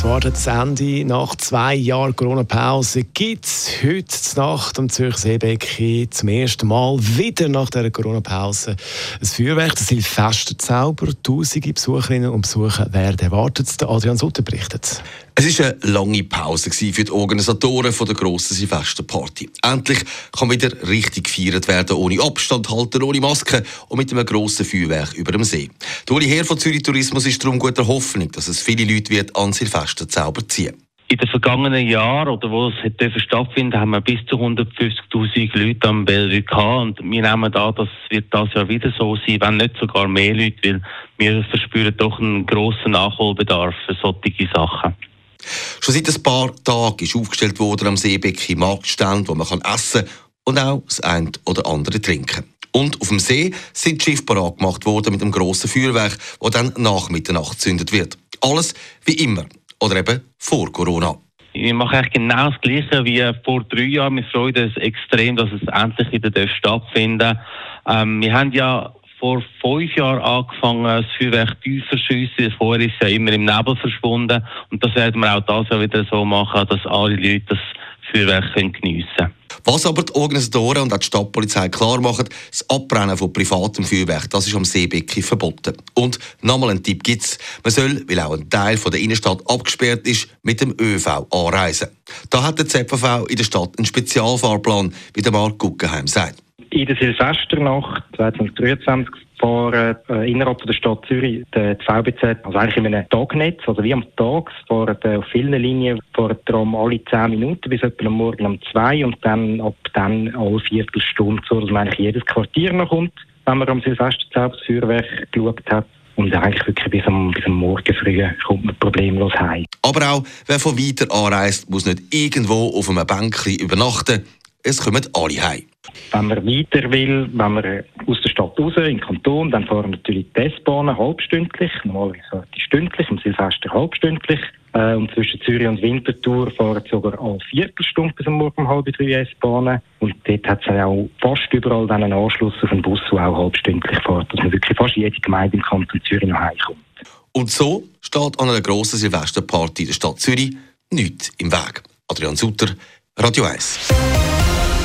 Wartet das Ende nach zwei Jahren Corona-Pause. Gibt es heute Nacht am Zürcher Seebecken zum ersten Mal wieder nach der Corona-Pause ein Feuerwerk, das Silvesterzauber. Tausende Besucherinnen und Besucher werden erwartet. Adrian Sutter berichtet. Es war eine lange Pause für die Organisatoren der grossen Silvesterparty. Endlich kann wieder richtig gefeiert werden, ohne Abstand halten, ohne Maske und mit einem grossen Feuerwerk über dem See. Der Uli Herr von Zürich Tourismus ist darum guter Hoffnung, dass es viele Leute wird an Silvesterzauber ziehen in den vergangenen Jahren, oder wo es hat stattfinden haben wir bis zu 150.000 Leute am Bellevue gehabt. Und wir nehmen an, das wird das Jahr wieder so sein, wenn nicht sogar mehr Leute, weil wir verspüren doch einen grossen Nachholbedarf für solche Sachen. Schon seit ein paar Tagen ist aufgestellt worden am Seebecken Marktstand, wo man kann essen und auch das eine oder andere trinken. Und auf dem See sind Schiffe parat gemacht worden mit einem grossen Feuerwerk, das dann nach Mitternacht gezündet wird. Alles wie immer. Oder eben vor Corona. Wir machen eigentlich genau das Gleiche wie vor drei Jahren. Wir freuen uns extrem, dass es endlich wieder stattfinden ähm, Wir haben ja vor fünf Jahren angefangen, das Feuerwerk tief zu schiessen. Vorher ist es ja immer im Nebel verschwunden. Und das werden wir auch das Jahr wieder so machen, dass alle Leute das Feuerwerk geniessen können. Was aber die Organisatoren und auch die Stadtpolizei klar machen, das Abbrennen von privatem Feuerwerk, das ist am Seebecken verboten. Und nochmal ein Tipp gibt's, man soll, weil auch ein Teil von der Innenstadt abgesperrt ist, mit dem ÖV anreisen. Da hat der ZVV in der Stadt einen Spezialfahrplan, wie der Marc Guggenheim sagt. In der Silvesternacht 2023 fahren äh, innerhalb der Stadt Zürich die, VBZ, also eigentlich in einem Tagnetz, also wie am Tag, fahren äh, auf vielen Linien fahren Tram alle 10 Minuten bis etwa am Morgen um 2 und dann ab dann alle Viertelstunde, so dass man eigentlich jedes Quartier noch kommt, wenn man am Silvesterzelt das Feuerwerk geschaut hat. Und eigentlich wirklich bis am, bis am Morgen früh kommt man problemlos heim. Aber auch, wer von weiter anreist, muss nicht irgendwo auf einem Bänkchen übernachten. Es kommen alle heim. Wenn man weiter will, wenn man aus der Stadt raus, in den Kanton, dann fahren natürlich die S-Bahnen halbstündlich, normalerweise stündlich, im Silvester halbstündlich. Äh, und zwischen Zürich und Winterthur fahren sogar alle Viertelstunde bis am Morgen um halb drei S-Bahnen. Und dort hat es auch fast überall dann einen Anschluss auf einen Bus, der auch halbstündlich fährt, dass man wirklich fast jede Gemeinde im Kanton Zürich noch heimkommt. Und so steht an einer grossen Silvesterparty in der Stadt Zürich nichts im Weg. Adrian Sutter, Radio 1.